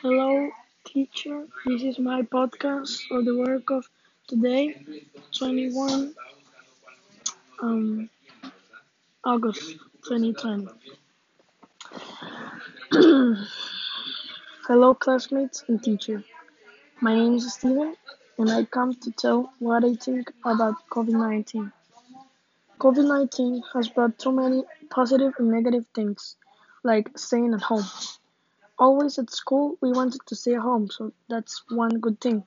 Hello, teacher. This is my podcast or the work of today, 21 um, August 2020. Hello, classmates and teacher. My name is Steven, and I come to tell what I think about COVID-19. COVID-19 has brought too many positive and negative things, like staying at home. Always at school, we wanted to stay home, so that's one good thing.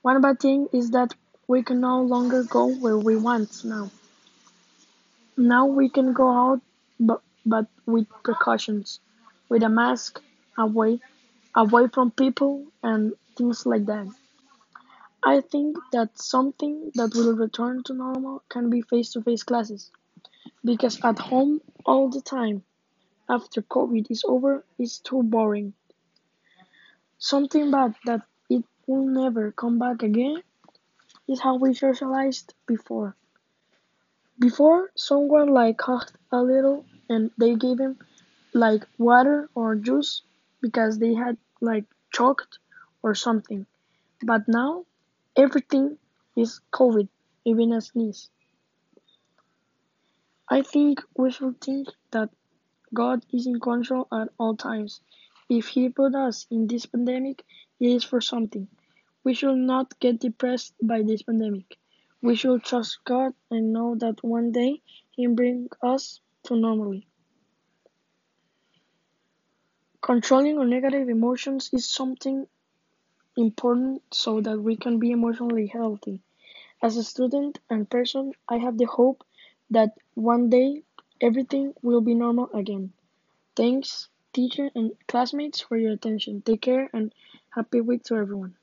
One bad thing is that we can no longer go where we want now. Now we can go out, but, but with precautions, with a mask, away, away from people, and things like that. I think that something that will return to normal can be face-to-face classes, because at home all the time after COVID is over is too boring. Something bad that it will never come back again is how we socialized before. Before, someone like coughed a little and they gave him like water or juice because they had like choked or something. But now, everything is COVID, even a sneeze. I think we should think that God is in control at all times. If He put us in this pandemic, it is for something. We should not get depressed by this pandemic. We should trust God and know that one day He will bring us to normality. Controlling our negative emotions is something important so that we can be emotionally healthy. As a student and person, I have the hope that one day everything will be normal again. Thanks, teacher and classmates, for your attention. Take care and happy week to everyone.